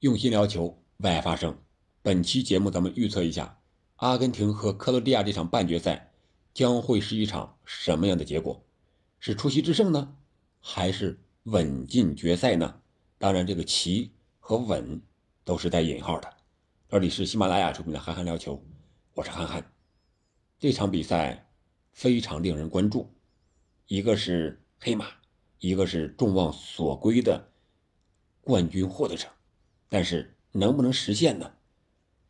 用心聊球，为爱发声。本期节目咱们预测一下，阿根廷和克罗地亚这场半决赛将会是一场什么样的结果？是出奇制胜呢，还是稳进决赛呢？当然，这个“奇”和“稳”都是带引号的。这里是喜马拉雅出品的《憨憨聊球》，我是憨憨。这场比赛非常令人关注，一个是黑马，一个是众望所归的冠军获得者。但是能不能实现呢？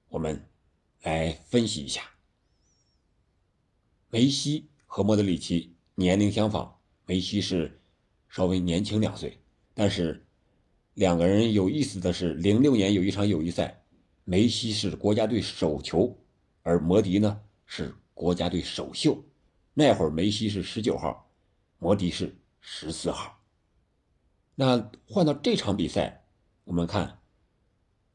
我们来分析一下。梅西和莫德里奇年龄相仿，梅西是稍微年轻两岁，但是两个人有意思的是，零六年有一场友谊赛，梅西是国家队首球，而摩迪呢是国家队首秀。那会儿梅西是十九号，摩迪是十四号。那换到这场比赛，我们看。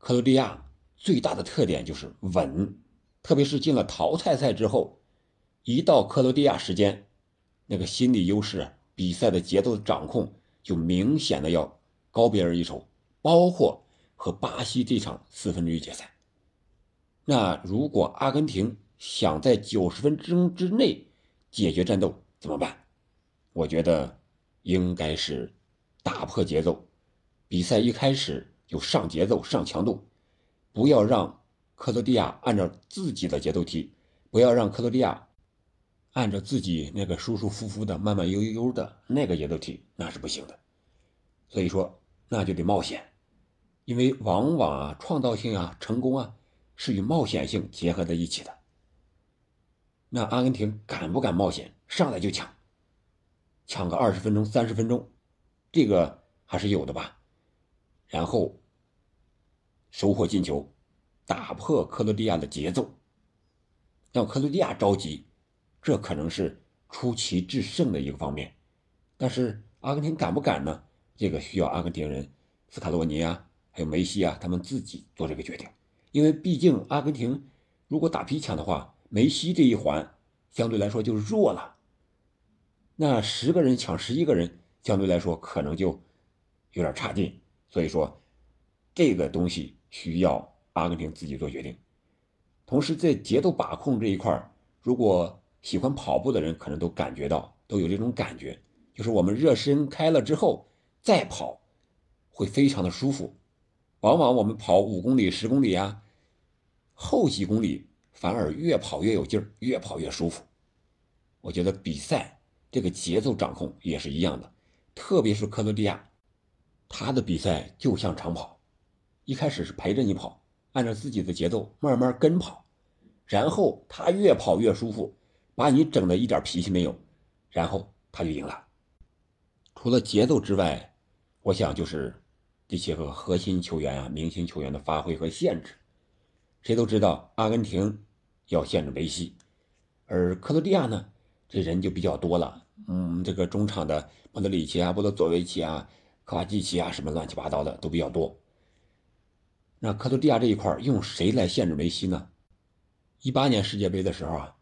克罗地亚最大的特点就是稳，特别是进了淘汰赛之后，一到克罗地亚时间，那个心理优势、比赛的节奏的掌控就明显的要高别人一筹。包括和巴西这场四分之一决赛，那如果阿根廷想在九十分钟之内解决战斗怎么办？我觉得应该是打破节奏，比赛一开始。就上节奏、上强度，不要让克罗地亚按照自己的节奏踢，不要让克罗地亚按照自己那个舒舒服服的、慢慢悠悠悠的那个节奏踢，那是不行的。所以说，那就得冒险，因为往往啊，创造性啊、成功啊，是与冒险性结合在一起的。那阿根廷敢不敢冒险？上来就抢，抢个二十分钟、三十分钟，这个还是有的吧。然后。收获进球，打破克罗地亚的节奏，让克罗地亚着急，这可能是出奇制胜的一个方面。但是阿根廷敢不敢呢？这个需要阿根廷人斯卡罗尼啊，还有梅西啊，他们自己做这个决定。因为毕竟阿根廷如果打皮抢的话，梅西这一环相对来说就弱了。那十个人抢十一个人，相对来说可能就有点差劲。所以说，这个东西。需要阿根廷自己做决定，同时在节奏把控这一块如果喜欢跑步的人可能都感觉到，都有这种感觉，就是我们热身开了之后再跑，会非常的舒服。往往我们跑五公里、十公里啊，后几公里反而越跑越有劲儿，越跑越舒服。我觉得比赛这个节奏掌控也是一样的，特别是克罗地亚，他的比赛就像长跑。一开始是陪着你跑，按照自己的节奏慢慢跟跑，然后他越跑越舒服，把你整的一点脾气没有，然后他就赢了。除了节奏之外，我想就是这些个核心球员啊、明星球员的发挥和限制。谁都知道阿根廷要限制梅西，而克罗地亚呢，这人就比较多了。嗯，这个中场的莫德里奇啊、波多佐维奇啊、科瓦季奇啊，什么乱七八糟的都比较多。那克罗地亚这一块用谁来限制梅西呢？一八年世界杯的时候啊，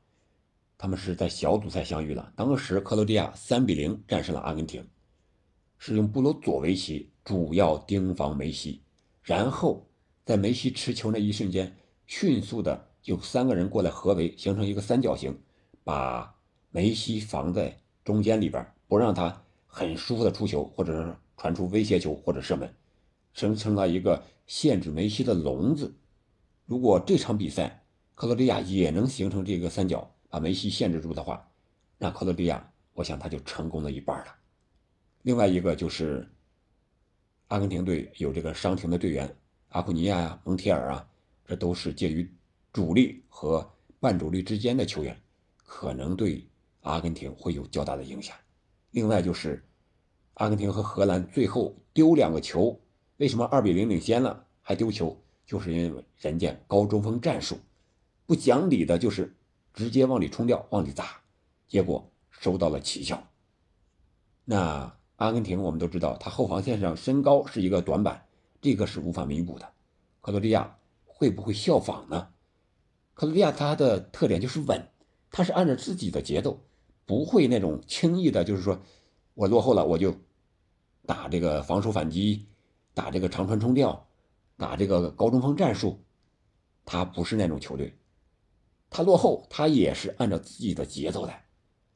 他们是在小组赛相遇了。当时克罗地亚三比零战胜了阿根廷，是用布罗佐维奇主要盯防梅西，然后在梅西持球那一瞬间，迅速的有三个人过来合围，形成一个三角形，把梅西防在中间里边，不让他很舒服的出球，或者是传出威胁球或者射门。形成了一个限制梅西的笼子。如果这场比赛克罗地亚也能形成这个三角，把梅西限制住的话，那克罗地亚，我想他就成功了一半了。另外一个就是阿根廷队有这个伤停的队员阿库尼亚呀、蒙铁尔啊，这都是介于主力和半主力之间的球员，可能对阿根廷会有较大的影响。另外就是阿根廷和荷兰最后丢两个球。为什么二比零领先了还丢球？就是因为人家高中锋战术，不讲理的，就是直接往里冲掉，往里砸，结果收到了奇效。那阿根廷我们都知道，他后防线上身高是一个短板，这个是无法弥补的。克罗地亚会不会效仿呢？克罗地亚他的特点就是稳，他是按照自己的节奏，不会那种轻易的，就是说我落后了我就打这个防守反击。打这个长传冲吊，打这个高中锋战术，他不是那种球队，他落后他也是按照自己的节奏来，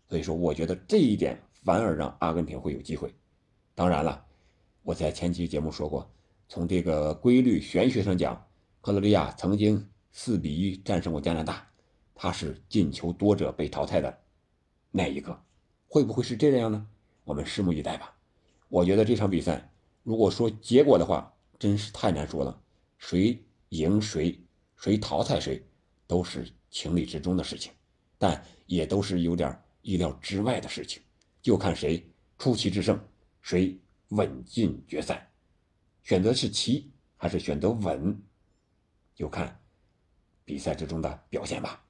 所以说我觉得这一点反而让阿根廷会有机会。当然了，我在前期节目说过，从这个规律玄学上讲，克罗地亚曾经四比一战胜过加拿大，他是进球多者被淘汰的那一个，会不会是这样呢？我们拭目以待吧。我觉得这场比赛，如果说结果的话，真是太难说了。谁赢谁，谁淘汰谁，都是情理之中的事情，但也都是有点意料之外的事情，就看谁出奇制胜，谁稳进决赛。选择是奇还是选择稳，就看比赛之中的表现吧。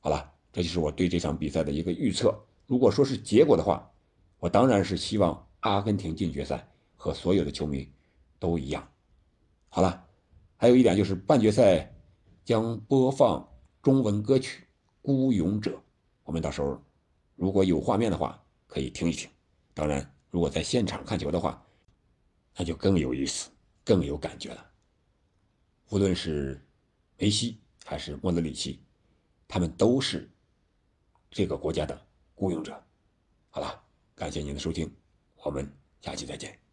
好了，这就是我对这场比赛的一个预测。如果说是结果的话，我当然是希望阿根廷进决赛，和所有的球迷都一样。好了，还有一点就是半决赛将播放中文歌曲《孤勇者》，我们到时候如果有画面的话，可以听一听。当然，如果在现场看球的话，那就更有意思，更有感觉了。无论是梅西还是莫德里奇，他们都是这个国家的孤勇者。好了。感谢您的收听，我们下期再见。